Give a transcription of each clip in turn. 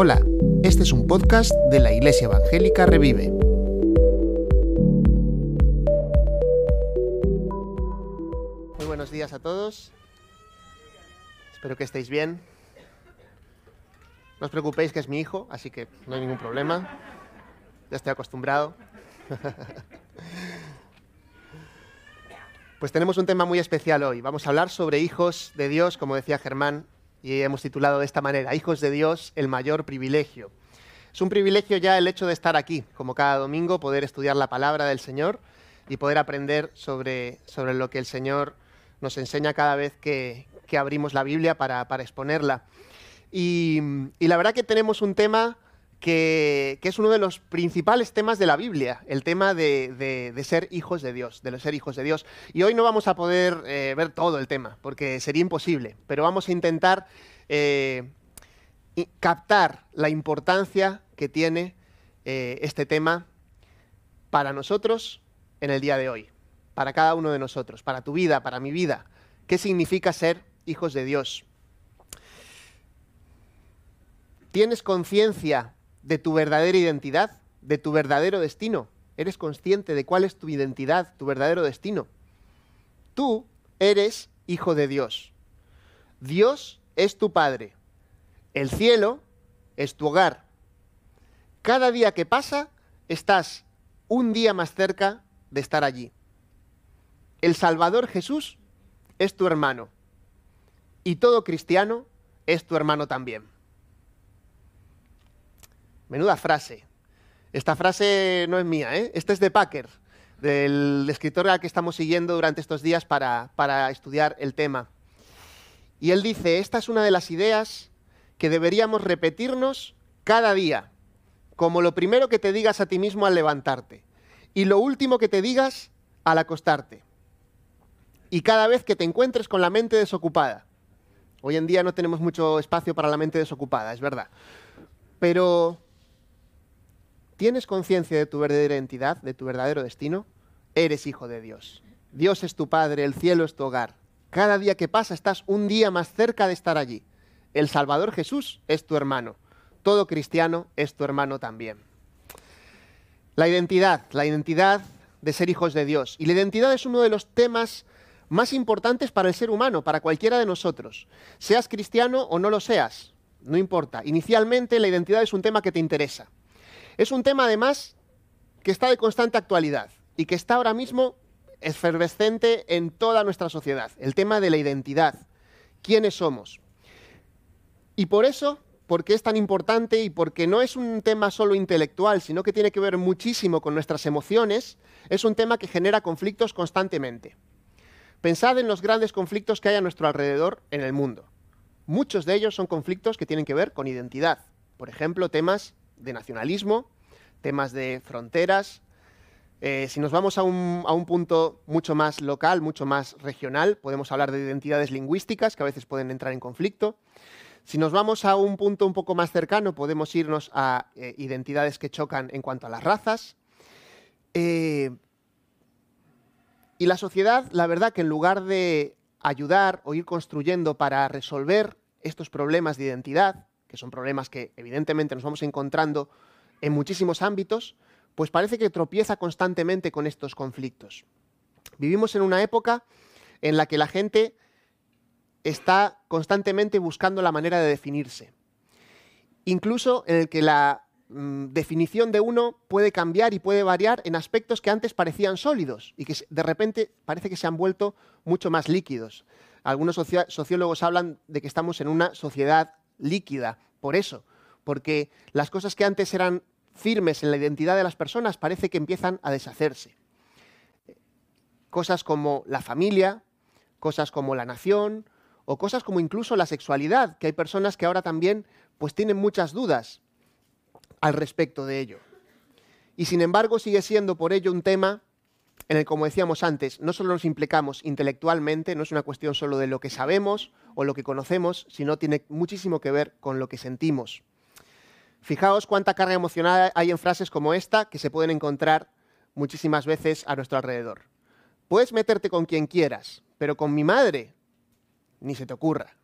Hola, este es un podcast de la Iglesia Evangélica Revive. Muy buenos días a todos. Espero que estéis bien. No os preocupéis que es mi hijo, así que no hay ningún problema. Ya estoy acostumbrado. Pues tenemos un tema muy especial hoy. Vamos a hablar sobre hijos de Dios, como decía Germán, y hemos titulado de esta manera, Hijos de Dios, el mayor privilegio. Es un privilegio ya el hecho de estar aquí, como cada domingo, poder estudiar la palabra del Señor y poder aprender sobre, sobre lo que el Señor nos enseña cada vez que, que abrimos la Biblia para, para exponerla. Y, y, la verdad que tenemos un tema que, es uno de los principales temas de la Biblia, el tema de, de, ser hijos de Dios, de ser hijos de Dios. Y hoy no vamos a poder eh, ver todo el tema, porque sería imposible, pero vamos a intentar eh, captar la importancia que tiene eh, este tema para nosotros en el día de hoy, para cada uno de nosotros, para tu vida, para mi vida. ¿Qué significa ser hijos de Dios? ¿Tienes conciencia de tu verdadera identidad, de tu verdadero destino? ¿Eres consciente de cuál es tu identidad, tu verdadero destino? Tú eres hijo de Dios. Dios es tu Padre. El cielo es tu hogar. Cada día que pasa, estás un día más cerca de estar allí. El Salvador Jesús es tu hermano. Y todo cristiano es tu hermano también. Menuda frase. Esta frase no es mía, ¿eh? Esta es de Packer, del escritor al que estamos siguiendo durante estos días para, para estudiar el tema. Y él dice, esta es una de las ideas que deberíamos repetirnos cada día, como lo primero que te digas a ti mismo al levantarte y lo último que te digas al acostarte. Y cada vez que te encuentres con la mente desocupada. Hoy en día no tenemos mucho espacio para la mente desocupada, es verdad. Pero ¿tienes conciencia de tu verdadera identidad, de tu verdadero destino? Eres hijo de Dios. Dios es tu Padre, el cielo es tu hogar. Cada día que pasa estás un día más cerca de estar allí. El Salvador Jesús es tu hermano. Todo cristiano es tu hermano también. La identidad, la identidad de ser hijos de Dios. Y la identidad es uno de los temas más importantes para el ser humano, para cualquiera de nosotros. Seas cristiano o no lo seas, no importa. Inicialmente la identidad es un tema que te interesa. Es un tema además que está de constante actualidad y que está ahora mismo efervescente en toda nuestra sociedad. El tema de la identidad. ¿Quiénes somos? Y por eso, porque es tan importante y porque no es un tema solo intelectual, sino que tiene que ver muchísimo con nuestras emociones, es un tema que genera conflictos constantemente. Pensad en los grandes conflictos que hay a nuestro alrededor en el mundo. Muchos de ellos son conflictos que tienen que ver con identidad. Por ejemplo, temas de nacionalismo, temas de fronteras. Eh, si nos vamos a un, a un punto mucho más local, mucho más regional, podemos hablar de identidades lingüísticas que a veces pueden entrar en conflicto. Si nos vamos a un punto un poco más cercano, podemos irnos a eh, identidades que chocan en cuanto a las razas. Eh, y la sociedad, la verdad que en lugar de ayudar o ir construyendo para resolver estos problemas de identidad, que son problemas que evidentemente nos vamos encontrando en muchísimos ámbitos, pues parece que tropieza constantemente con estos conflictos. Vivimos en una época en la que la gente está constantemente buscando la manera de definirse. Incluso en el que la mm, definición de uno puede cambiar y puede variar en aspectos que antes parecían sólidos y que de repente parece que se han vuelto mucho más líquidos. Algunos sociólogos hablan de que estamos en una sociedad líquida, por eso, porque las cosas que antes eran firmes en la identidad de las personas parece que empiezan a deshacerse. Cosas como la familia, cosas como la nación, o cosas como incluso la sexualidad, que hay personas que ahora también pues tienen muchas dudas al respecto de ello. Y sin embargo sigue siendo por ello un tema en el, como decíamos antes, no solo nos implicamos intelectualmente, no es una cuestión solo de lo que sabemos o lo que conocemos, sino tiene muchísimo que ver con lo que sentimos. Fijaos cuánta carga emocional hay en frases como esta que se pueden encontrar muchísimas veces a nuestro alrededor. Puedes meterte con quien quieras, pero con mi madre ni se te ocurra.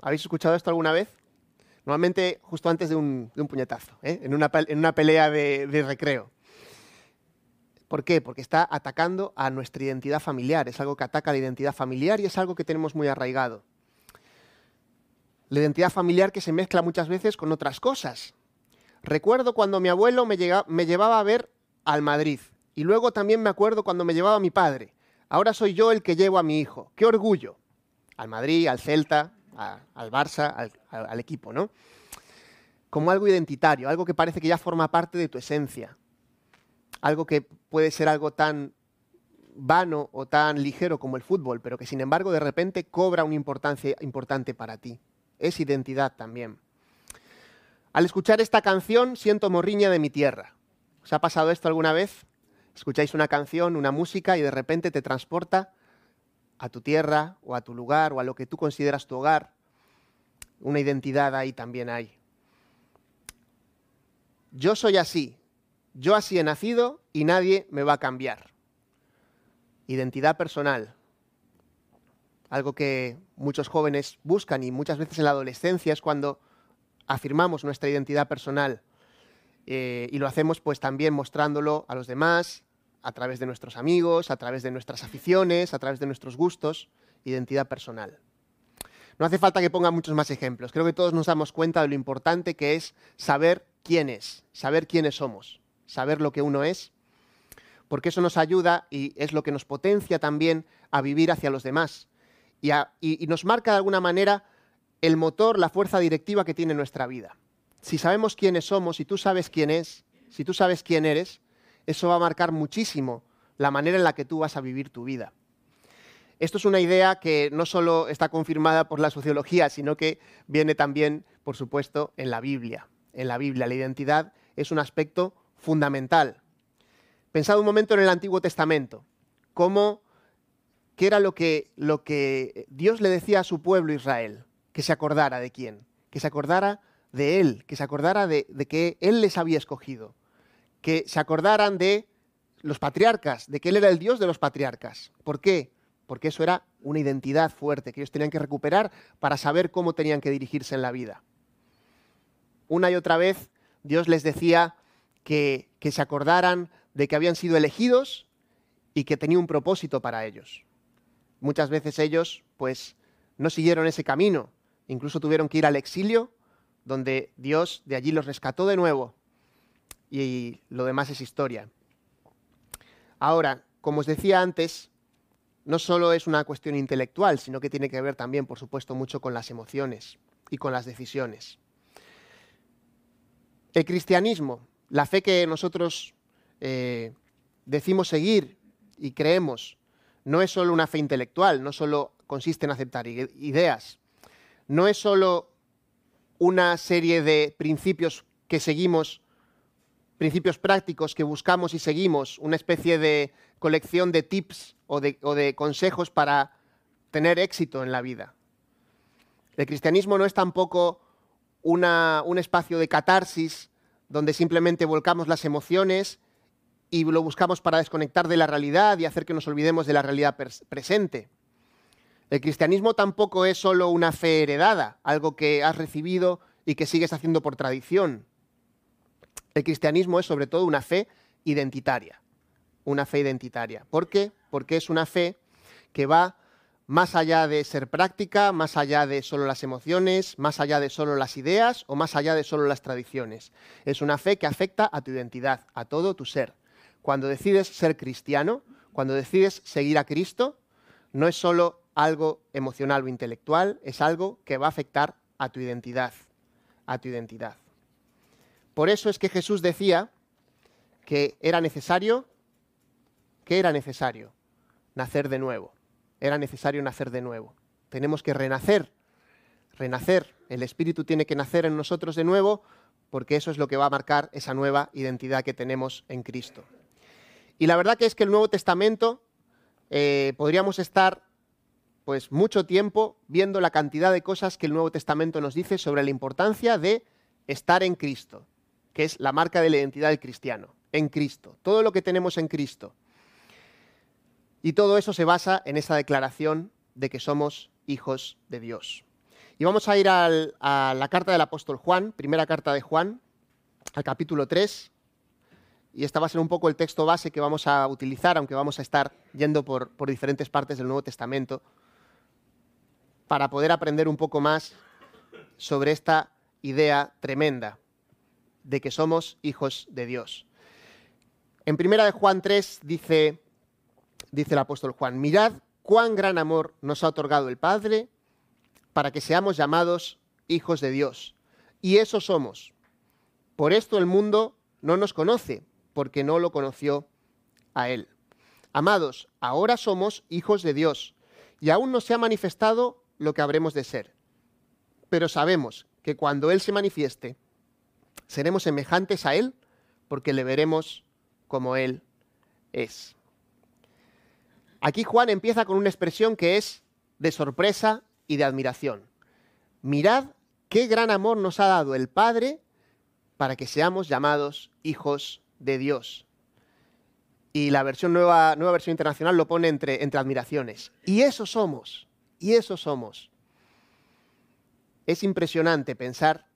¿Habéis escuchado esto alguna vez? Normalmente justo antes de un, puñetazo, ¿eh? en, una, pelea de recreo. ¿Por qué? Porque está atacando a nuestra identidad familiar. Es algo que ataca a la identidad familiar y es algo que tenemos muy arraigado. La identidad familiar que se mezcla muchas veces con otras cosas. Recuerdo cuando mi abuelo me, llevaba a ver al Madrid. Y luego también me acuerdo cuando me llevaba a mi padre. Ahora soy yo el que llevo a mi hijo. ¡Qué orgullo! Al Madrid, al Celta, al Barça, al, al equipo, ¿no? Como algo identitario, algo que parece que ya forma parte de tu esencia. Algo que puede ser algo tan vano o tan ligero como el fútbol, pero que sin embargo de repente cobra una importancia importante para ti. Es identidad también. Al escuchar esta canción siento morriña de mi tierra. ¿Os ha pasado esto alguna vez? Escucháis una canción, una música y de repente te transporta a tu tierra o a tu lugar o a lo que tú consideras tu hogar. Una identidad ahí también hay. Yo soy así. Yo así he nacido y nadie me va a cambiar. Identidad personal. Algo que muchos jóvenes buscan y muchas veces en la adolescencia es cuando afirmamos nuestra identidad personal. Eh, y lo hacemos pues también mostrándolo a los demás, a través de nuestros amigos, a través de nuestras aficiones, a través de nuestros gustos, identidad personal. No hace falta que ponga muchos más ejemplos. Creo que todos nos damos cuenta de lo importante que es saber quién es, saber quiénes somos, saber lo que uno es, porque eso nos ayuda y es lo que nos potencia también a vivir hacia los demás y, nos marca de alguna manera el motor, la fuerza directiva que tiene nuestra vida. Si sabemos quiénes somos, si tú sabes quién es, si tú sabes quién eres, eso va a marcar muchísimo la manera en la que tú vas a vivir tu vida. Esto es una idea que no solo está confirmada por la sociología, sino que viene también, por supuesto, en la Biblia. En la Biblia la identidad es un aspecto fundamental. Pensad un momento en el Antiguo Testamento, cómo qué era lo que, lo que Dios le decía a su pueblo Israel que se acordara de quién, que se acordara de Él, que se acordara de, que Él les había escogido, que se acordaran de los patriarcas, de que Él era el Dios de los patriarcas. ¿Por qué? Porque eso era una identidad fuerte que ellos tenían que recuperar para saber cómo tenían que dirigirse en la vida. Una y otra vez Dios les decía que, se acordaran de que habían sido elegidos y que tenía un propósito para ellos. Muchas veces ellos, pues, no siguieron ese camino Incluso tuvieron que ir al exilio, donde Dios de allí los rescató de nuevo. Y lo demás es historia. Ahora, como os decía antes, no solo es una cuestión intelectual, sino que tiene que ver también, por supuesto, mucho con las emociones y con las decisiones. El cristianismo, la fe que nosotros eh, decimos seguir y creemos, no es solo una fe intelectual, no solo consiste en aceptar ideas, no es solo una serie de principios que seguimos, principios prácticos que buscamos y seguimos, una especie de colección de tips o de, consejos para tener éxito en la vida. El cristianismo no es tampoco un espacio de catarsis donde simplemente volcamos las emociones y lo buscamos para desconectar de la realidad y hacer que nos olvidemos de la realidad presente. El cristianismo tampoco es solo una fe heredada, algo que has recibido y que sigues haciendo por tradición. El cristianismo es sobre todo una fe identitaria, una fe identitaria. ¿Por qué? Porque es una fe que va más allá de ser práctica, más allá de solo las emociones, más allá de solo las ideas o más allá de solo las tradiciones. Es una fe que afecta a tu identidad, a todo tu ser. Cuando decides ser cristiano, cuando decides seguir a Cristo, no es solo algo emocional o intelectual, es algo que va a afectar a tu identidad, a tu identidad. Por eso es que Jesús decía que era necesario, que era necesario nacer de nuevo. Era necesario nacer de nuevo. Tenemos que renacer, renacer. El Espíritu tiene que nacer en nosotros de nuevo porque eso es lo que va a marcar esa nueva identidad que tenemos en Cristo. Y la verdad que es que el Nuevo Testamento eh, podríamos estar pues mucho tiempo viendo la cantidad de cosas que el Nuevo Testamento nos dice sobre la importancia de estar en Cristo, que es la marca de la identidad del cristiano, en Cristo, todo lo que tenemos en Cristo. Y todo eso se basa en esa declaración de que somos hijos de Dios. Y vamos a ir a la carta del apóstol Juan, primera carta de Juan, al capítulo 3. Y este va a ser un poco el texto base que vamos a utilizar, aunque vamos a estar yendo por, por diferentes partes del Nuevo Testamento, para poder aprender un poco más sobre esta idea tremenda de que somos hijos de Dios. En primera de Juan 3 dice, dice el apóstol Juan, mirad cuán gran amor nos ha otorgado el Padre para que seamos llamados hijos de Dios. Y eso somos. Por esto el mundo no nos conoce, porque no lo conoció a Él. Amados, ahora somos hijos de Dios, y aún no se ha manifestado lo que habremos de ser. Pero sabemos que cuando Él se manifieste, seremos semejantes a Él, porque le veremos como Él es. Aquí Juan empieza con una expresión que es de sorpresa y de admiración. Mirad qué gran amor nos ha dado el Padre para que seamos llamados hijos de Dios. Y la versión nueva, nueva versión internacional lo pone entre, entre admiraciones. Y eso somos, y eso somos. Es impresionante pensar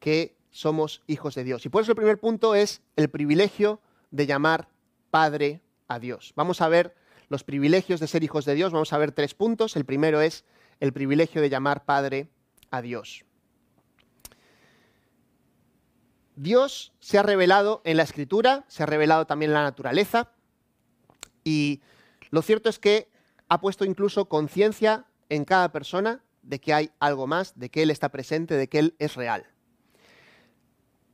que somos hijos de Dios. Y por eso el primer punto es el privilegio de llamar Padre a Dios. Vamos a ver los privilegios de ser hijos de Dios. Vamos a ver tres puntos. El primero es el privilegio de llamar Padre a Dios. Dios se ha revelado en la escritura, se ha revelado también en la naturaleza y lo cierto es que ha puesto incluso conciencia en cada persona de que hay algo más, de que Él está presente, de que Él es real.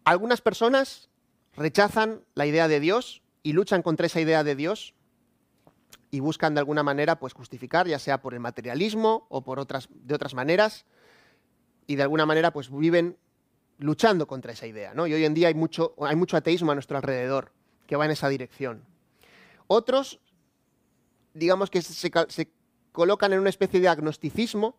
Algunas personas rechazan la idea de Dios y luchan contra esa idea de Dios y buscan de alguna manera pues justificar, ya sea por el materialismo o por otras de otras maneras y de alguna manera pues viven luchando contra esa idea, ¿no? Y hoy en día hay mucho hay mucho ateísmo a nuestro alrededor que va en esa dirección. Otros digamos que se, se colocan en una especie de agnosticismo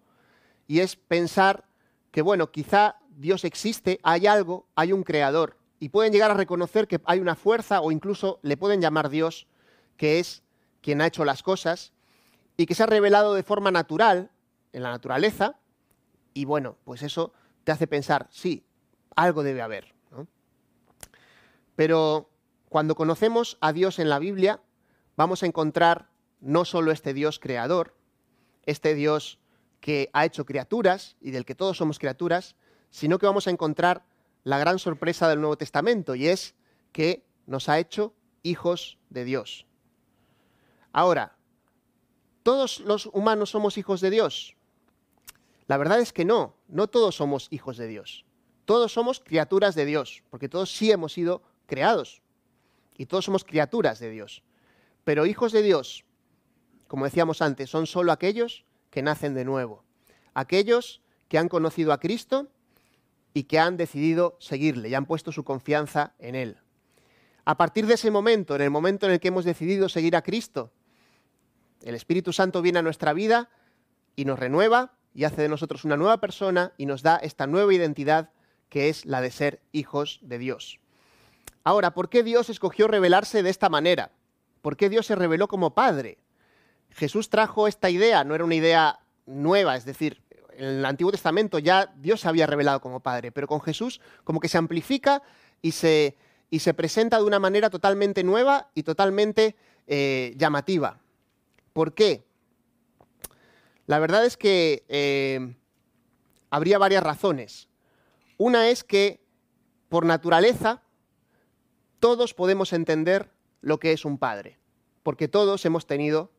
y es pensar que bueno, quizá Dios existe, hay algo, hay un creador y pueden llegar a reconocer que hay una fuerza o incluso le pueden llamar Dios que es quien ha hecho las cosas y que se ha revelado de forma natural en la naturaleza. Y bueno, pues eso te hace pensar, sí, algo debe haber. Pero cuando conocemos a Dios en la Biblia, vamos a encontrar no solo este Dios creador, este Dios que ha hecho criaturas y del que todos somos criaturas, sino que vamos a encontrar la gran sorpresa del Nuevo Testamento y es que nos ha hecho hijos de Dios. Ahora, ¿todos los humanos somos hijos de Dios? La verdad es que no, no todos somos hijos de Dios. Todos somos criaturas de Dios, porque todos sí hemos sido creados. Y todos somos criaturas de Dios. Pero hijos de Dios, como decíamos antes, son solo aquellos que nacen de nuevo. Aquellos que han conocido a Cristo y que han decidido seguirle y han puesto su confianza en Él. A partir de ese momento, en el momento en el que hemos decidido seguir a Cristo, el Espíritu Santo viene a nuestra vida y nos renueva y hace de nosotros una nueva persona y nos da esta nueva identidad que es la de ser hijos de Dios. Ahora, ¿por qué Dios escogió revelarse de esta manera? ¿Por qué Dios se reveló como Padre? Jesús trajo esta idea, no era una idea nueva, es decir, en el Antiguo Testamento ya Dios se había revelado como Padre, pero con Jesús como que se amplifica y se, y se presenta de una manera totalmente nueva y totalmente eh, llamativa. ¿Por qué? La verdad es que eh, habría varias razones. Una es que, por naturaleza, todos podemos entender lo que es un padre, porque todos hemos tenido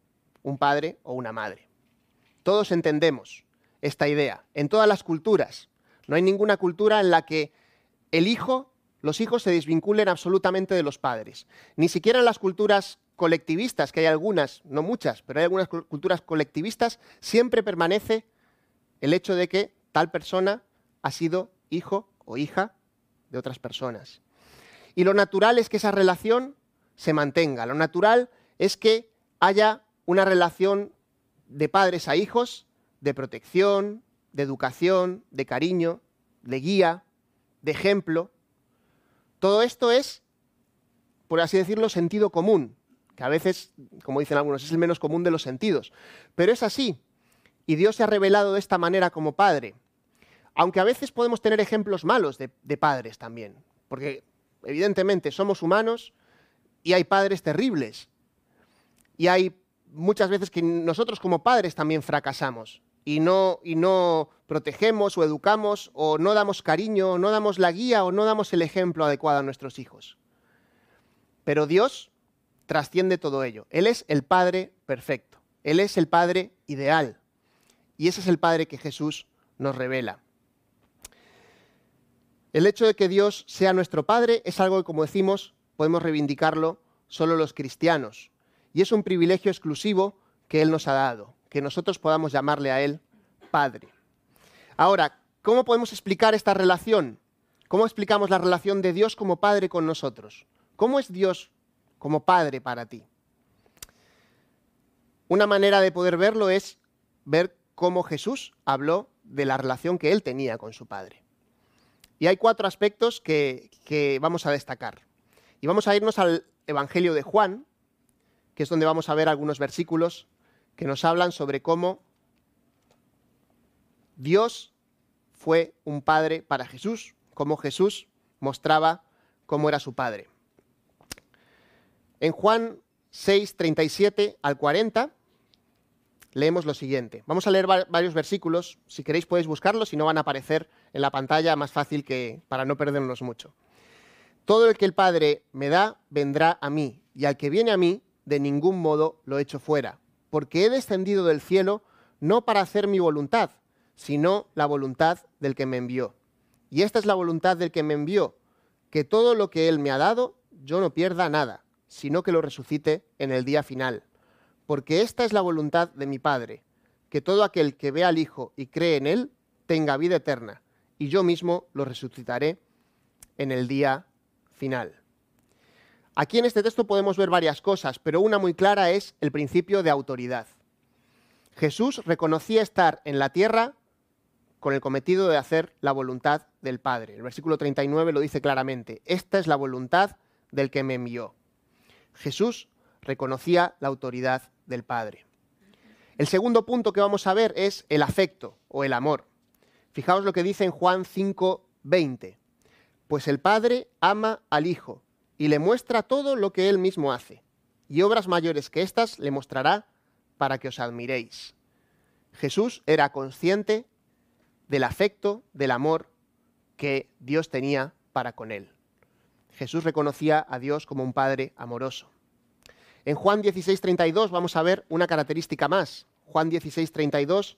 un padre o una madre. Todos entendemos esta idea, en todas las culturas. No hay ninguna cultura en la que el hijo, los hijos se desvinculen absolutamente de los padres. Ni siquiera en las culturas colectivistas, que hay algunas, no muchas, pero hay algunas culturas colectivistas, siempre permanece el hecho de que tal persona ha sido hijo o hija de otras personas. Y lo natural es que esa relación se mantenga. Lo natural es que haya una relación de padres a hijos, de protección, de educación, de cariño, de guía, de ejemplo. Todo esto es, por así decirlo, sentido común que a veces, como dicen algunos, es el menos común de los sentidos. Pero es así. Y Dios se ha revelado de esta manera como Padre. Aunque a veces podemos tener ejemplos malos de, padres también, porque evidentemente somos humanos y hay padres terribles. Y hay muchas veces que nosotros como padres también fracasamos y no, y no protegemos o educamos o no damos cariño, o no damos la guía o no damos el ejemplo adecuado a nuestros hijos. Pero Dios trasciende todo ello. Él es el Padre perfecto. Él es el Padre ideal. Y ese es el Padre que Jesús nos revela. El hecho de que Dios sea nuestro Padre es algo que, como decimos, podemos reivindicarlo solo los cristianos. Y es un privilegio exclusivo que Él nos ha dado, que nosotros podamos llamarle a Él Padre. Ahora, ¿cómo podemos explicar esta relación? ¿Cómo explicamos la relación de Dios como Padre con nosotros? ¿Cómo es Dios como Padre para ti? Una manera de poder verlo es ver cómo Jesús habló de la relación que él tenía con su Padre. Y hay cuatro aspectos que, vamos a destacar. Y vamos a irnos al Evangelio de Juan, que es donde vamos a ver algunos versículos que nos hablan sobre cómo Dios fue un padre para Jesús, cómo Jesús mostraba cómo era su padre. En Juan 6, 37 al 40 leemos lo siguiente. Vamos a leer varios versículos. Si queréis podéis buscarlos, si no van a aparecer en la pantalla, más fácil que para no perdernos mucho. Todo el que el Padre me da, vendrá a mí, y al que viene a mí, de ningún modo lo echo fuera, porque he descendido del cielo no para hacer mi voluntad, sino la voluntad del que me envió. Y esta es la voluntad del que me envió, que todo lo que Él me ha dado, yo no pierda nada, sino que lo resucite en el día final. Porque esta es la voluntad de mi Padre, que todo aquel que ve al Hijo y cree en Él tenga vida eterna, y yo mismo lo resucitaré en el día final. Aquí en este texto podemos ver varias cosas, pero una muy clara es el principio de autoridad. Jesús reconocía estar en la tierra con el cometido de hacer la voluntad del Padre. El versículo 39 lo dice claramente, esta es la voluntad del que me envió. Jesús reconocía la autoridad del Padre. El segundo punto que vamos a ver es el afecto o el amor. Fijaos lo que dice en Juan 5:20. Pues el Padre ama al Hijo y le muestra todo lo que él mismo hace, y obras mayores que éstas le mostrará para que os admiréis. Jesús era consciente del afecto, del amor que Dios tenía para con él. Jesús reconocía a Dios como un Padre amoroso. En Juan 16:32 vamos a ver una característica más. Juan 16:32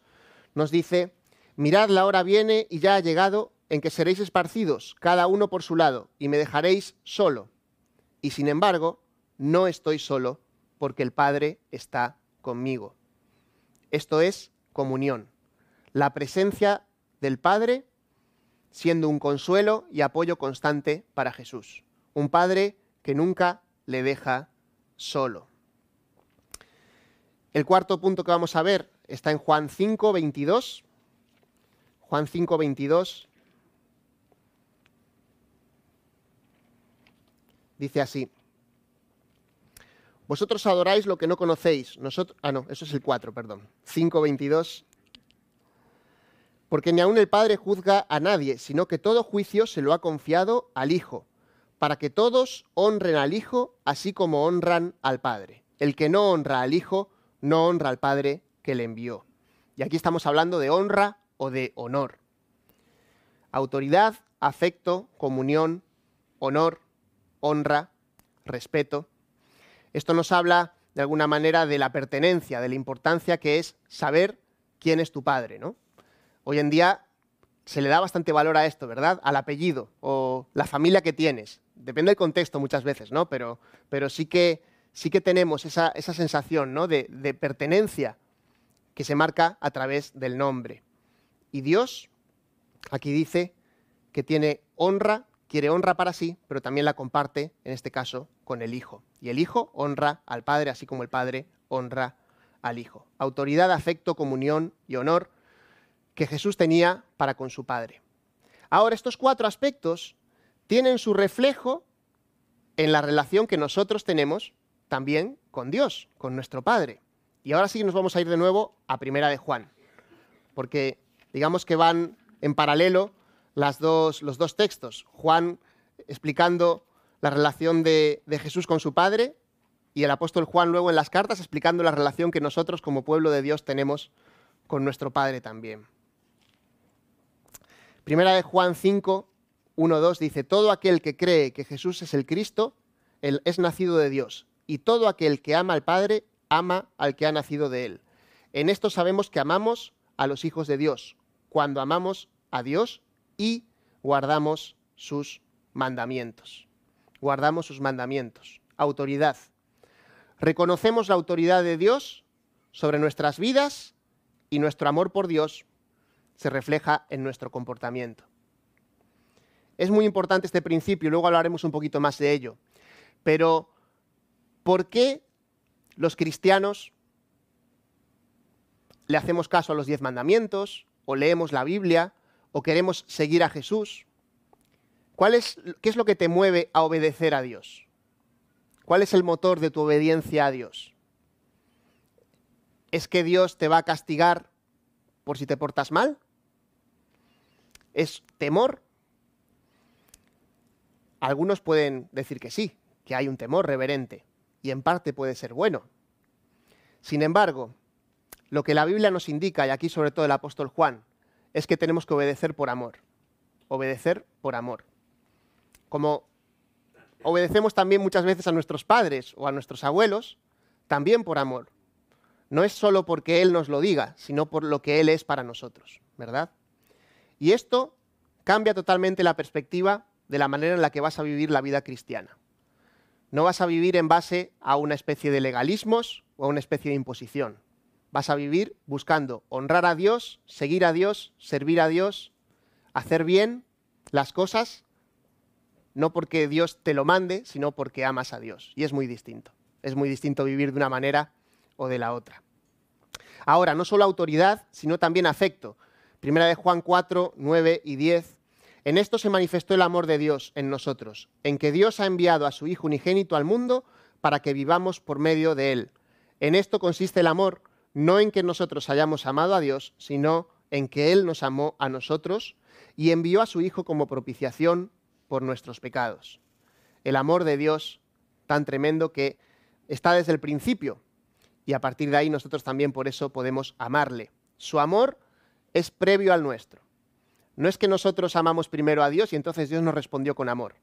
nos dice, mirad la hora viene y ya ha llegado en que seréis esparcidos, cada uno por su lado, y me dejaréis solo. Y sin embargo, no estoy solo, porque el Padre está conmigo. Esto es comunión, la presencia del Padre siendo un consuelo y apoyo constante para Jesús. Un Padre que nunca le deja solo. El cuarto punto que vamos a ver está en Juan 5, 22. Juan 5, 22. Dice así. Vosotros adoráis lo que no conocéis. Nosotros, ah, no, eso es el 4, perdón. 5, 22 porque ni aun el Padre juzga a nadie, sino que todo juicio se lo ha confiado al Hijo, para que todos honren al Hijo así como honran al Padre. El que no honra al Hijo, no honra al Padre que le envió. Y aquí estamos hablando de honra o de honor. Autoridad, afecto, comunión, honor, honra, respeto. Esto nos habla de alguna manera de la pertenencia, de la importancia que es saber quién es tu padre, ¿no? Hoy en día se le da bastante valor a esto, ¿verdad? Al apellido o la familia que tienes. Depende del contexto muchas veces, ¿no? Pero, pero sí, que, sí que tenemos esa, sensación ¿no? de, de pertenencia que se marca a través del nombre. Y Dios aquí dice que tiene honra, quiere honra para sí, pero también la comparte, en este caso, con el Hijo. Y el Hijo honra al Padre, así como el Padre honra al Hijo. Autoridad, afecto, comunión y honor que Jesús tenía para con su Padre. Ahora, estos cuatro aspectos tienen su reflejo en la relación que nosotros tenemos también con Dios, con nuestro Padre. Y ahora sí nos vamos a ir de nuevo a Primera de Juan, porque digamos que van en paralelo los dos textos. Juan explicando la relación de, de Jesús con su Padre y el apóstol Juan luego en las cartas explicando la relación que nosotros como pueblo de Dios tenemos con nuestro Padre también. Primera de Juan 5, 1, 2 dice, todo aquel que cree que Jesús es el Cristo, él es nacido de Dios, y todo aquel que ama al Padre, ama al que ha nacido de él. En esto sabemos que amamos a los hijos de Dios, cuando amamos a Dios y guardamos sus mandamientos. Guardamos sus mandamientos. Autoridad. Reconocemos la autoridad de Dios sobre nuestras vidas y nuestro amor por Dios se refleja en nuestro comportamiento. Es muy importante este principio luego hablaremos un poquito más de ello. Pero, ¿por qué los cristianos le hacemos caso a los diez mandamientos, o leemos la Biblia, o queremos seguir a Jesús? ¿Cuál es, ¿Qué es lo que te mueve a obedecer a Dios? ¿Cuál es el motor de tu obediencia a Dios? ¿Es que Dios te va a castigar por si te portas mal? ¿Es temor? Algunos pueden decir que sí, que hay un temor reverente, y en parte puede ser bueno. Sin embargo, lo que la Biblia nos indica, y aquí sobre todo el apóstol Juan, es que tenemos que obedecer por amor. Obedecer por amor. Como obedecemos también muchas veces a nuestros padres o a nuestros abuelos, también por amor. No es solo porque Él nos lo diga, sino por lo que Él es para nosotros, ¿verdad? Y esto cambia totalmente la perspectiva de la manera en la que vas a vivir la vida cristiana. No vas a vivir en base a una especie de legalismos o a una especie de imposición. Vas a vivir buscando honrar a Dios, seguir a Dios, servir a Dios, hacer bien las cosas, no porque Dios te lo mande, sino porque amas a Dios. Y es muy distinto. Es muy distinto vivir de una manera o de la otra. Ahora, no solo autoridad, sino también afecto. Primera de Juan 4, 9 y 10. En esto se manifestó el amor de Dios en nosotros, en que Dios ha enviado a su Hijo unigénito al mundo para que vivamos por medio de él. En esto consiste el amor, no en que nosotros hayamos amado a Dios, sino en que Él nos amó a nosotros y envió a su Hijo como propiciación por nuestros pecados. El amor de Dios tan tremendo que está desde el principio y a partir de ahí nosotros también por eso podemos amarle. Su amor es previo al nuestro. No es que nosotros amamos primero a Dios y entonces Dios nos respondió con amor.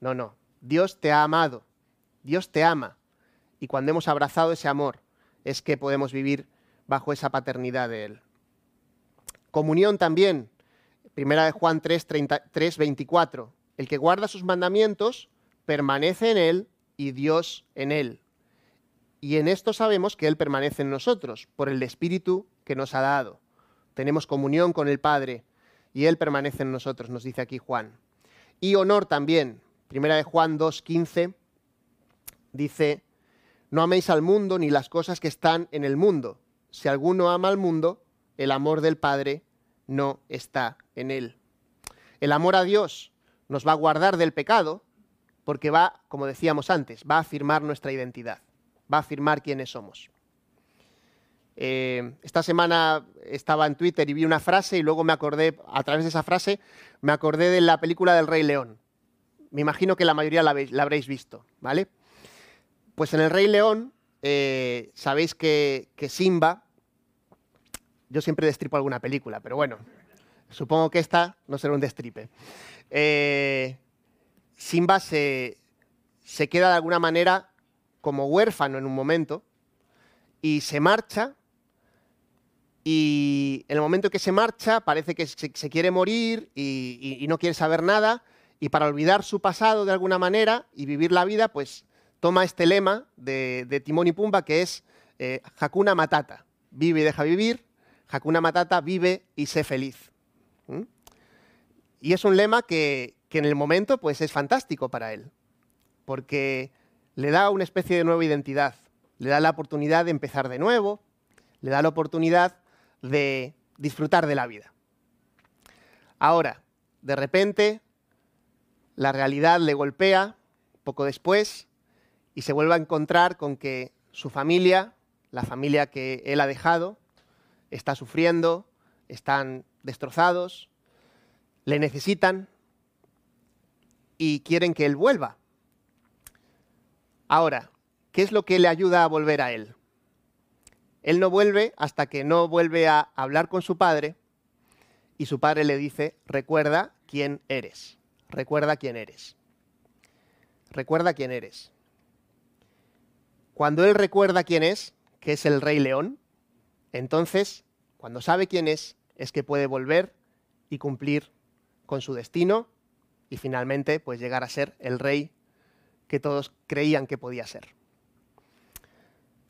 No, no. Dios te ha amado. Dios te ama. Y cuando hemos abrazado ese amor es que podemos vivir bajo esa paternidad de Él. Comunión también. Primera de Juan 3, 3 24. El que guarda sus mandamientos permanece en Él y Dios en Él. Y en esto sabemos que Él permanece en nosotros, por el Espíritu que nos ha dado. Tenemos comunión con el Padre y Él permanece en nosotros, nos dice aquí Juan. Y honor también. Primera de Juan 2.15 dice, no améis al mundo ni las cosas que están en el mundo. Si alguno ama al mundo, el amor del Padre no está en él. El amor a Dios nos va a guardar del pecado porque va, como decíamos antes, va a afirmar nuestra identidad va a afirmar quiénes somos. Eh, esta semana estaba en Twitter y vi una frase y luego me acordé, a través de esa frase, me acordé de la película del Rey León. Me imagino que la mayoría la, habréis visto, ¿vale? Pues en el Rey León, eh, sabéis que, Simba, yo siempre destripo alguna película, pero bueno, supongo que esta no será un destripe. Eh, Simba se, se queda de alguna manera como huérfano en un momento y se marcha y en el momento que se marcha parece que se, quiere morir y, no quiere saber nada y para olvidar su pasado de alguna manera y vivir la vida, pues toma este lema de, Timón y Pumba que es eh, Hakuna Matata, vive y deja vivir, Hakuna Matata, vive y sé feliz. Y es un lema que, que en el momento pues es fantástico para él, porque le da una especie de nueva identidad, le da la oportunidad de empezar de nuevo, le da la oportunidad de disfrutar de la vida. Ahora, de repente, la realidad le golpea poco después y se vuelve a encontrar con que su familia, la familia que él ha dejado, está sufriendo, están destrozados, le necesitan y quieren que él vuelva. Ahora, ¿qué es lo que le ayuda a volver a él? Él no vuelve hasta que no vuelve a hablar con su padre y su padre le dice, recuerda quién eres, recuerda quién eres, recuerda quién eres. Cuando él recuerda quién es, que es el rey león, entonces, cuando sabe quién es, es que puede volver y cumplir con su destino y finalmente pues llegar a ser el rey que todos creían que podía ser.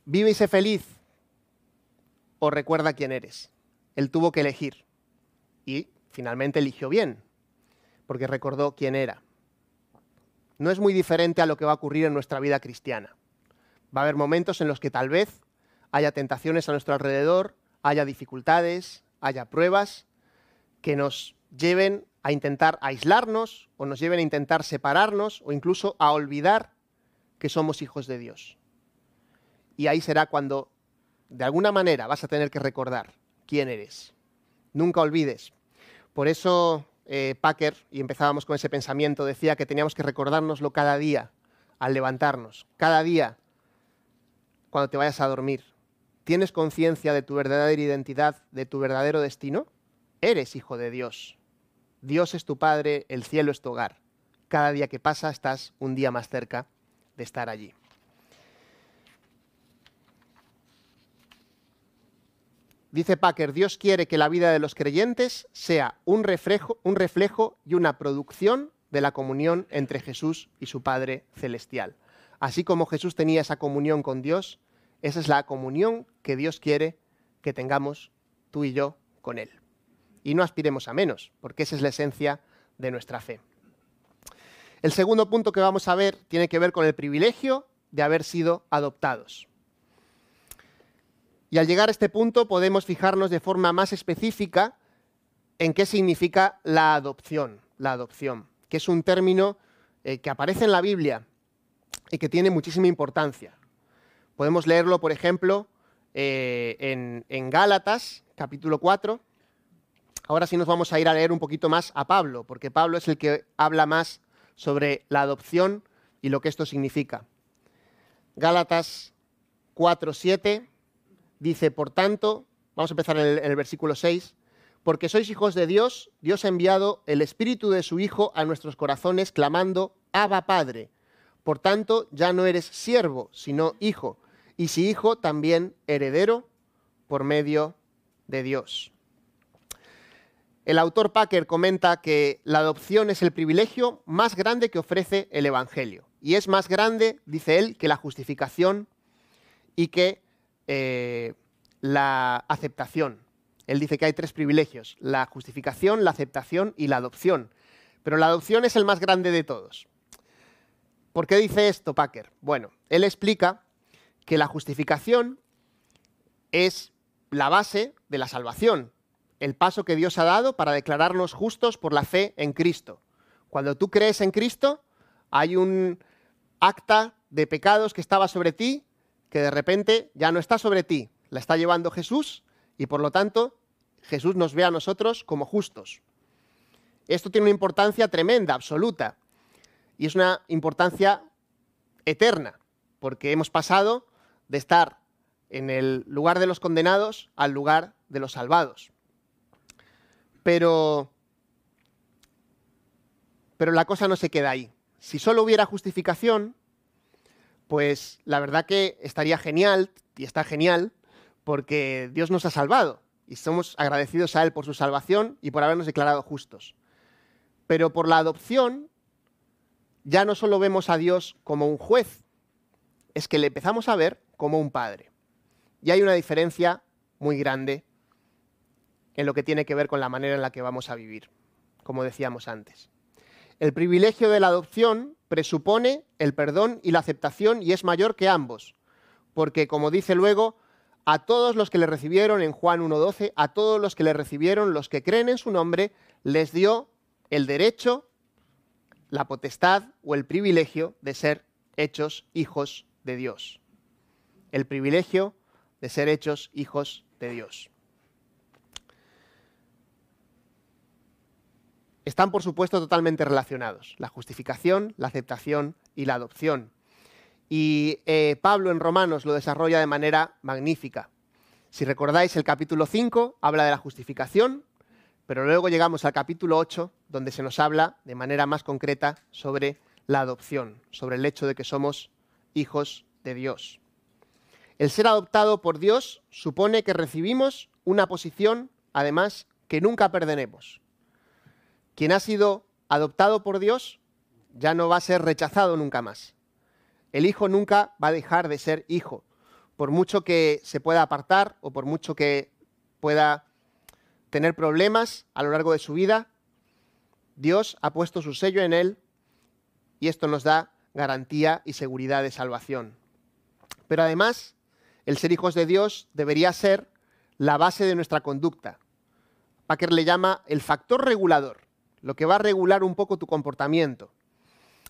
Vive y sé feliz o recuerda quién eres. Él tuvo que elegir y finalmente eligió bien, porque recordó quién era. No es muy diferente a lo que va a ocurrir en nuestra vida cristiana. Va a haber momentos en los que tal vez haya tentaciones a nuestro alrededor, haya dificultades, haya pruebas que nos lleven a intentar aislarnos o nos lleven a intentar separarnos o incluso a olvidar que somos hijos de Dios. Y ahí será cuando de alguna manera vas a tener que recordar quién eres. Nunca olvides. Por eso eh, Packer, y empezábamos con ese pensamiento, decía que teníamos que recordárnoslo cada día al levantarnos, cada día cuando te vayas a dormir. ¿Tienes conciencia de tu verdadera identidad, de tu verdadero destino? Eres hijo de Dios. Dios es tu Padre, el cielo es tu hogar. Cada día que pasa estás un día más cerca de estar allí. Dice Packer, Dios quiere que la vida de los creyentes sea un reflejo, un reflejo y una producción de la comunión entre Jesús y su Padre Celestial. Así como Jesús tenía esa comunión con Dios, esa es la comunión que Dios quiere que tengamos tú y yo con Él. Y no aspiremos a menos, porque esa es la esencia de nuestra fe. El segundo punto que vamos a ver tiene que ver con el privilegio de haber sido adoptados. Y al llegar a este punto podemos fijarnos de forma más específica en qué significa la adopción, la adopción, que es un término eh, que aparece en la Biblia y que tiene muchísima importancia. Podemos leerlo, por ejemplo, eh, en, en Gálatas, capítulo 4. Ahora sí nos vamos a ir a leer un poquito más a Pablo, porque Pablo es el que habla más sobre la adopción y lo que esto significa. Gálatas 4, 7 Dice, por tanto, vamos a empezar en el, versículo 6, porque sois hijos de Dios, Dios ha enviado el Espíritu de su Hijo a nuestros corazones, clamando, Abba Padre. Por tanto, ya no eres siervo, sino hijo, y si hijo, también heredero por medio de Dios. El autor Packer comenta que la adopción es el privilegio más grande que ofrece el Evangelio. Y es más grande, dice él, que la justificación y que eh, la aceptación. Él dice que hay tres privilegios, la justificación, la aceptación y la adopción. Pero la adopción es el más grande de todos. ¿Por qué dice esto Packer? Bueno, él explica que la justificación es la base de la salvación, el paso que Dios ha dado para declararnos justos por la fe en Cristo. Cuando tú crees en Cristo, hay un acta de pecados que estaba sobre ti que de repente ya no está sobre ti, la está llevando Jesús y por lo tanto Jesús nos ve a nosotros como justos. Esto tiene una importancia tremenda, absoluta, y es una importancia eterna, porque hemos pasado de estar en el lugar de los condenados al lugar de los salvados. Pero, pero la cosa no se queda ahí. Si solo hubiera justificación, pues la verdad que estaría genial, y está genial, porque Dios nos ha salvado y somos agradecidos a Él por su salvación y por habernos declarado justos. Pero por la adopción ya no solo vemos a Dios como un juez, es que le empezamos a ver como un padre. Y hay una diferencia muy grande en lo que tiene que ver con la manera en la que vamos a vivir, como decíamos antes. El privilegio de la adopción presupone el perdón y la aceptación y es mayor que ambos, porque como dice luego, a todos los que le recibieron en Juan 1.12, a todos los que le recibieron, los que creen en su nombre, les dio el derecho, la potestad o el privilegio de ser hechos hijos de Dios. El privilegio de ser hechos hijos de Dios. Están por supuesto totalmente relacionados, la justificación, la aceptación y la adopción. Y eh, Pablo en Romanos lo desarrolla de manera magnífica. Si recordáis, el capítulo 5 habla de la justificación, pero luego llegamos al capítulo 8, donde se nos habla de manera más concreta sobre la adopción, sobre el hecho de que somos hijos de Dios. El ser adoptado por Dios supone que recibimos una posición, además, que nunca perderemos. Quien ha sido adoptado por Dios ya no va a ser rechazado nunca más. El hijo nunca va a dejar de ser hijo, por mucho que se pueda apartar o por mucho que pueda tener problemas a lo largo de su vida, Dios ha puesto su sello en él y esto nos da garantía y seguridad de salvación. Pero además, el ser hijos de Dios debería ser la base de nuestra conducta. Packer le llama el factor regulador, lo que va a regular un poco tu comportamiento.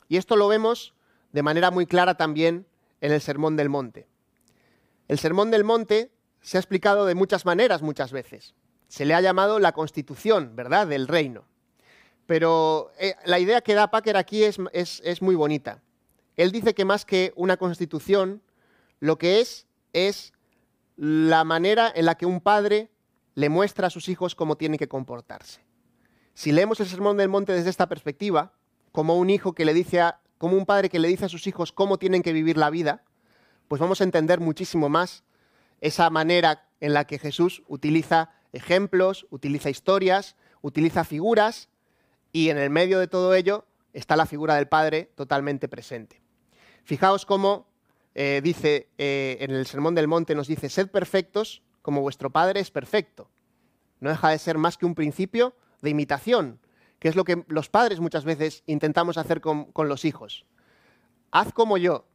Y esto lo vemos de manera muy clara también en el Sermón del Monte. El Sermón del Monte se ha explicado de muchas maneras muchas veces. Se le ha llamado la constitución, ¿verdad?, del reino. Pero eh, la idea que da Packer aquí es, es muy bonita. Él dice que más que una constitución, lo que es es la manera en la que un padre le muestra a sus hijos cómo tienen que comportarse. Si leemos el Sermón del Monte desde esta perspectiva, como un hijo que le dice a, como un padre que le dice a sus hijos cómo tienen que vivir la vida, pues vamos a entender muchísimo más esa manera en la que Jesús utiliza ejemplos, utiliza historias, utiliza figuras y en el medio de todo ello está la figura del Padre totalmente presente. Fijaos cómo eh, dice eh, en el Sermón del Monte, nos dice, sed perfectos como vuestro Padre es perfecto. No deja de ser más que un principio de imitación, que es lo que los padres muchas veces intentamos hacer con, con los hijos. Haz como yo.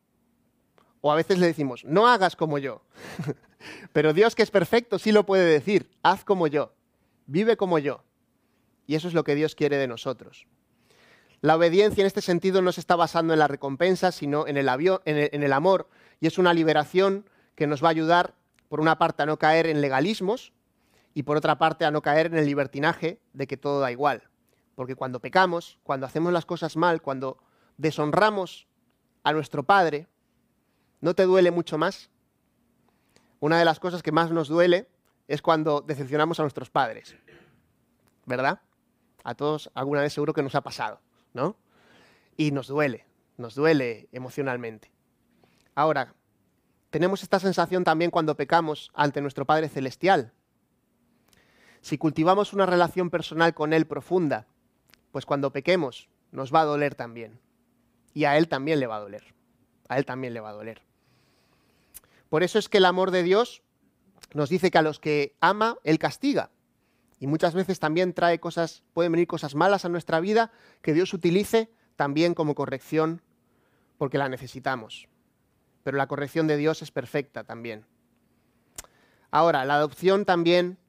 O a veces le decimos, no hagas como yo. Pero Dios que es perfecto sí lo puede decir, haz como yo, vive como yo. Y eso es lo que Dios quiere de nosotros. La obediencia en este sentido no se está basando en la recompensa, sino en el, en el, amor, y es una liberación que nos va a ayudar, por una parte, a no caer en legalismos y por otra parte, a no caer en el libertinaje de que todo da igual. Porque cuando pecamos, cuando hacemos las cosas mal, cuando deshonramos a nuestro Padre, ¿no te duele mucho más? Una de las cosas que más nos duele es cuando decepcionamos a nuestros padres, ¿verdad? A todos alguna vez seguro que nos ha pasado. ¿no? Y nos duele, nos duele emocionalmente. Ahora, tenemos esta sensación también cuando pecamos ante nuestro Padre Celestial. Si cultivamos una relación personal con Él profunda, pues cuando pequemos nos va a doler también. Y a Él también le va a doler. A Él también le va a doler. Por eso es que el amor de Dios nos dice que a los que ama, Él castiga. Y muchas veces también trae cosas, pueden venir cosas malas a nuestra vida que Dios utilice también como corrección porque la necesitamos. Pero la corrección de Dios es perfecta también. Ahora, la adopción también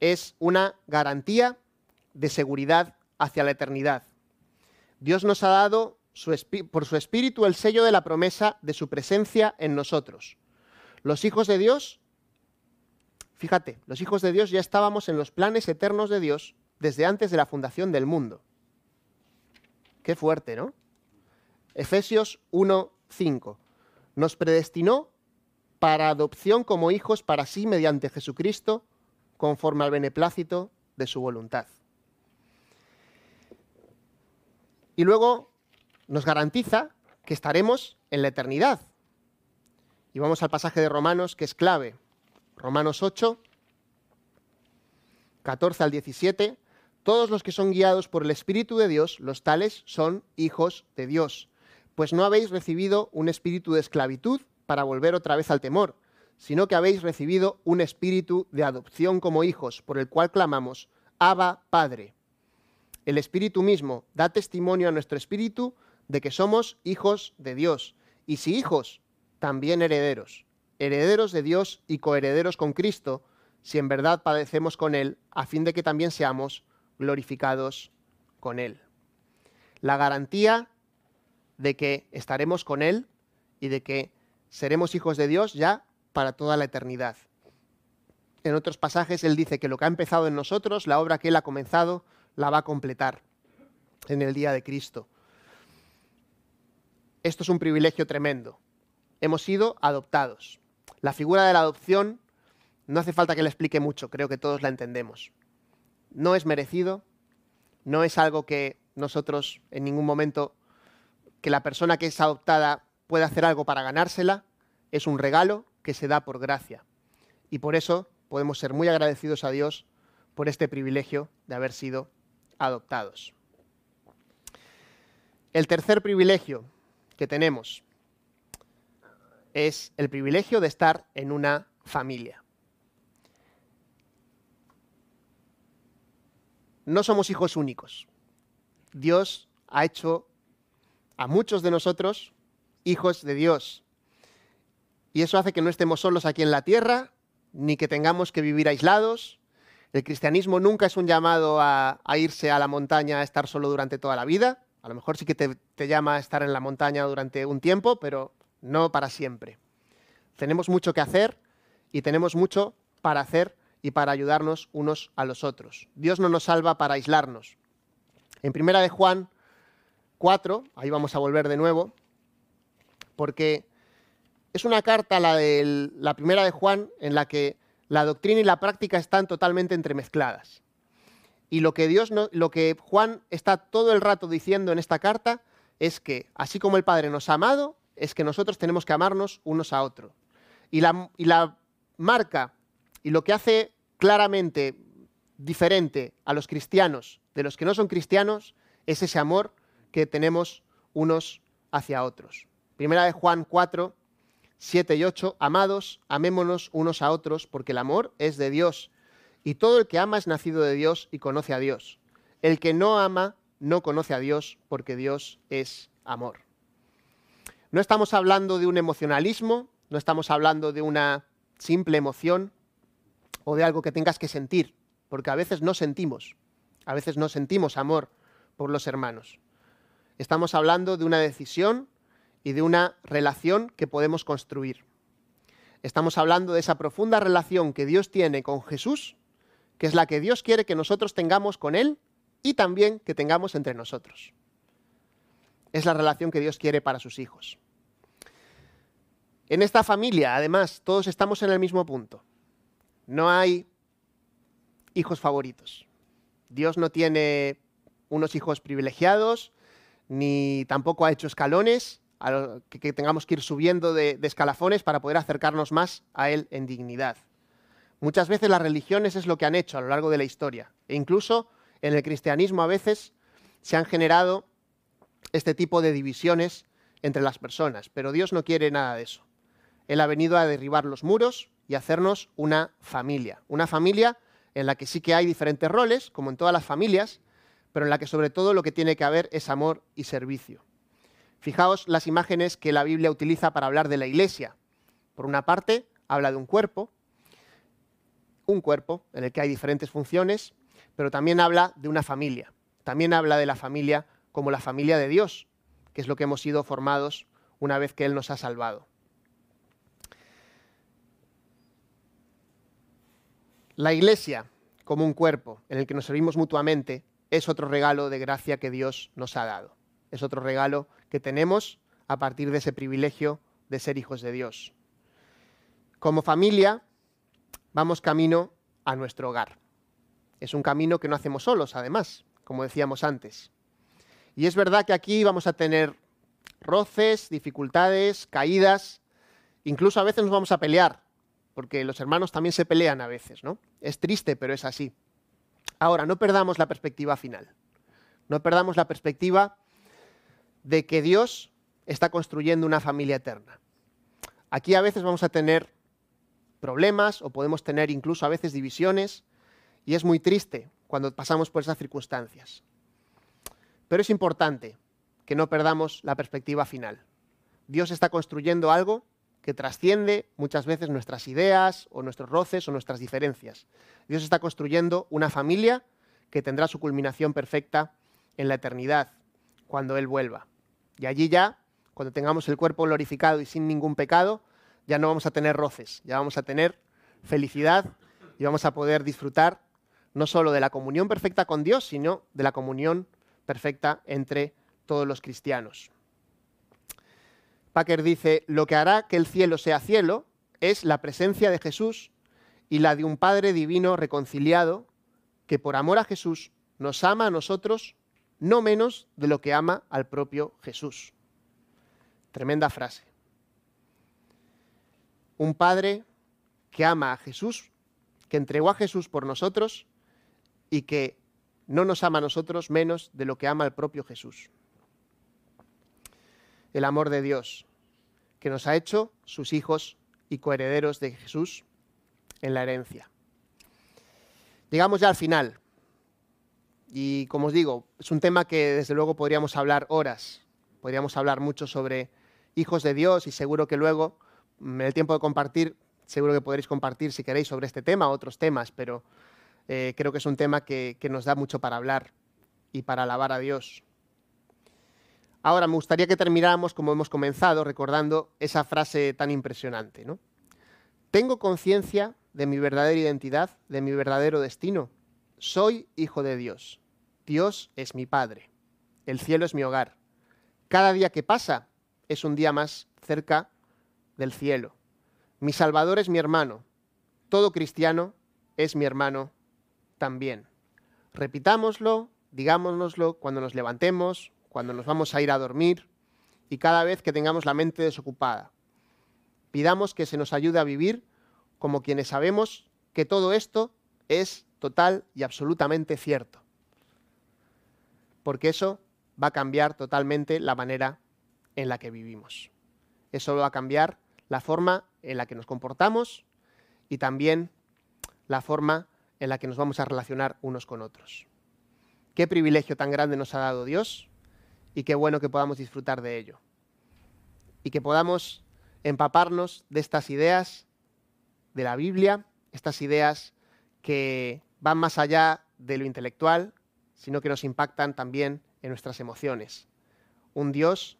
es una garantía de seguridad hacia la eternidad. Dios nos ha dado por su espíritu el sello de la promesa de su presencia en nosotros. Los hijos de Dios Fíjate, los hijos de Dios ya estábamos en los planes eternos de Dios desde antes de la fundación del mundo. Qué fuerte, ¿no? Efesios 1:5. Nos predestinó para adopción como hijos para sí mediante Jesucristo, conforme al beneplácito de su voluntad. Y luego nos garantiza que estaremos en la eternidad. Y vamos al pasaje de Romanos que es clave. Romanos 8, 14 al 17, todos los que son guiados por el Espíritu de Dios, los tales son hijos de Dios, pues no habéis recibido un espíritu de esclavitud para volver otra vez al temor, sino que habéis recibido un espíritu de adopción como hijos, por el cual clamamos, Abba Padre. El Espíritu mismo da testimonio a nuestro espíritu de que somos hijos de Dios, y si hijos, también herederos herederos de Dios y coherederos con Cristo, si en verdad padecemos con Él, a fin de que también seamos glorificados con Él. La garantía de que estaremos con Él y de que seremos hijos de Dios ya para toda la eternidad. En otros pasajes Él dice que lo que ha empezado en nosotros, la obra que Él ha comenzado, la va a completar. en el día de Cristo. Esto es un privilegio tremendo. Hemos sido adoptados. La figura de la adopción no hace falta que le explique mucho, creo que todos la entendemos. No es merecido, no es algo que nosotros en ningún momento, que la persona que es adoptada pueda hacer algo para ganársela, es un regalo que se da por gracia. Y por eso podemos ser muy agradecidos a Dios por este privilegio de haber sido adoptados. El tercer privilegio que tenemos es el privilegio de estar en una familia. no somos hijos únicos. Dios ha hecho a muchos de nosotros hijos de Dios. Y eso hace que no estemos solos aquí en la tierra, ni que tengamos que vivir aislados. El cristianismo nunca es un llamado a, irse a la montaña a estar solo durante toda la vida. A lo mejor sí que te, llama a estar en la montaña durante un tiempo, pero no para siempre. Tenemos mucho que hacer y tenemos mucho para hacer y para ayudarnos unos a los otros. Dios no nos salva para aislarnos. En primera de Juan 4, ahí vamos a volver de nuevo, porque es una carta, la de la primera de Juan, en la que la doctrina y la práctica están totalmente entremezcladas. Y lo que Dios lo que Juan está todo el rato diciendo en esta carta es que así como el Padre nos ha amado, es que nosotros tenemos que amarnos unos a otros. Y la, y la marca y lo que hace claramente diferente a los cristianos de los que no son cristianos es ese amor que tenemos unos hacia otros. Primera de Juan 4, 7 y 8, amados, amémonos unos a otros, porque el amor es de Dios, y todo el que ama es nacido de Dios y conoce a Dios. El que no ama no conoce a Dios, porque Dios es amor. No estamos hablando de un emocionalismo, no estamos hablando de una simple emoción, o de algo que tengas que sentir, porque a veces no sentimos, a veces no sentimos amor por los hermanos. Estamos hablando de una decisión y de una relación que podemos construir. Estamos hablando de esa profunda relación que Dios tiene con Jesús, que es la que Dios quiere que nosotros tengamos con Él y también que tengamos entre nosotros. Es la relación que Dios quiere para sus hijos. En esta familia, además, todos estamos en el mismo punto. No hay hijos favoritos. Dios no tiene unos hijos privilegiados, ni tampoco ha hecho escalones que, tengamos que ir subiendo de, escalafones para poder acercarnos más a Él en dignidad. Muchas veces las religiones es lo que han hecho a lo largo de la historia. E incluso en el cristianismo a veces se han generado este tipo de divisiones entre las personas. Pero Dios no quiere nada de eso. Él ha venido a derribar los muros y hacernos una familia. Una familia en la que sí que hay diferentes roles, como en todas las familias, pero en la que sobre todo lo que tiene que haber es amor y servicio. Fijaos las imágenes que la Biblia utiliza para hablar de la iglesia. Por una parte, habla de un cuerpo, un cuerpo en el que hay diferentes funciones, pero también habla de una familia. También habla de la familia como la familia de Dios, que es lo que hemos sido formados una vez que Él nos ha salvado. La iglesia, como un cuerpo en el que nos servimos mutuamente, es otro regalo de gracia que Dios nos ha dado. Es otro regalo que tenemos a partir de ese privilegio de ser hijos de Dios. Como familia, vamos camino a nuestro hogar. Es un camino que no hacemos solos, además, como decíamos antes. Y es verdad que aquí vamos a tener roces, dificultades, caídas, incluso a veces nos vamos a pelear, porque los hermanos también se pelean a veces, ¿no? Es triste, pero es así. Ahora, no perdamos la perspectiva final. No perdamos la perspectiva de que Dios está construyendo una familia eterna. Aquí a veces vamos a tener problemas o podemos tener incluso a veces divisiones y es muy triste cuando pasamos por esas circunstancias. Pero es importante que no perdamos la perspectiva final. Dios está construyendo algo que trasciende muchas veces nuestras ideas o nuestros roces o nuestras diferencias. Dios está construyendo una familia que tendrá su culminación perfecta en la eternidad, cuando Él vuelva. Y allí ya, cuando tengamos el cuerpo glorificado y sin ningún pecado, ya no vamos a tener roces, ya vamos a tener felicidad y vamos a poder disfrutar no solo de la comunión perfecta con Dios, sino de la comunión perfecta entre todos los cristianos. Packer dice, lo que hará que el cielo sea cielo es la presencia de Jesús y la de un Padre divino reconciliado que por amor a Jesús nos ama a nosotros no menos de lo que ama al propio Jesús. Tremenda frase. Un Padre que ama a Jesús, que entregó a Jesús por nosotros y que no nos ama a nosotros menos de lo que ama al propio Jesús. El amor de Dios, que nos ha hecho sus hijos y coherederos de Jesús en la herencia. Llegamos ya al final. Y como os digo, es un tema que desde luego podríamos hablar horas. Podríamos hablar mucho sobre hijos de Dios y seguro que luego, en el tiempo de compartir, seguro que podréis compartir si queréis sobre este tema, otros temas, pero eh, creo que es un tema que, que nos da mucho para hablar y para alabar a Dios. Ahora me gustaría que termináramos como hemos comenzado, recordando esa frase tan impresionante. ¿no? Tengo conciencia de mi verdadera identidad, de mi verdadero destino. Soy hijo de Dios. Dios es mi Padre. El cielo es mi hogar. Cada día que pasa es un día más cerca del cielo. Mi Salvador es mi hermano. Todo cristiano es mi hermano también. Repitámoslo, digámonoslo cuando nos levantemos, cuando nos vamos a ir a dormir y cada vez que tengamos la mente desocupada. Pidamos que se nos ayude a vivir como quienes sabemos que todo esto es total y absolutamente cierto. Porque eso va a cambiar totalmente la manera en la que vivimos. Eso va a cambiar la forma en la que nos comportamos y también la forma en la que nos vamos a relacionar unos con otros. Qué privilegio tan grande nos ha dado Dios y qué bueno que podamos disfrutar de ello. Y que podamos empaparnos de estas ideas de la Biblia, estas ideas que van más allá de lo intelectual, sino que nos impactan también en nuestras emociones. Un Dios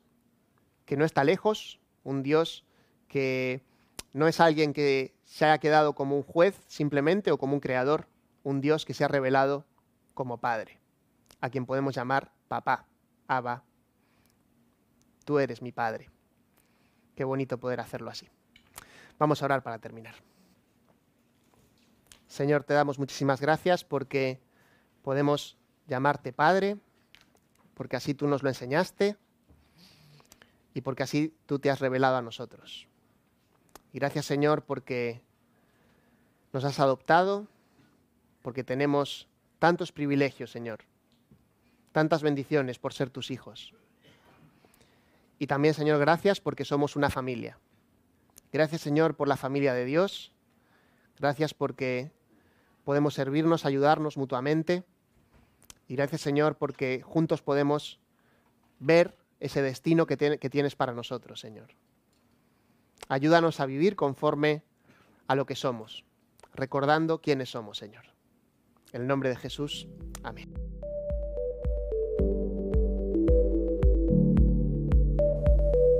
que no está lejos, un Dios que no es alguien que se haya quedado como un juez simplemente o como un creador, un Dios que se ha revelado como Padre, a quien podemos llamar papá, Abba, tú eres mi Padre. Qué bonito poder hacerlo así. Vamos a orar para terminar. Señor, te damos muchísimas gracias porque podemos llamarte Padre, porque así tú nos lo enseñaste y porque así tú te has revelado a nosotros. Y gracias Señor porque nos has adoptado, porque tenemos tantos privilegios, Señor, tantas bendiciones por ser tus hijos. Y también, Señor, gracias porque somos una familia. Gracias, Señor, por la familia de Dios. Gracias porque podemos servirnos, ayudarnos mutuamente. Y gracias, Señor, porque juntos podemos ver ese destino que, tienes para nosotros, Señor. Ayúdanos a vivir conforme a lo que somos, recordando quiénes somos, Señor. En el nombre de Jesús. Amén.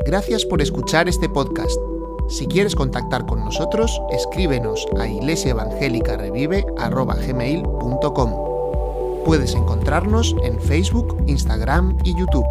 Gracias por escuchar este podcast. Si quieres contactar con nosotros, escríbenos a iglesiaevangelicarevive.com. Puedes encontrarnos en Facebook, Instagram y YouTube.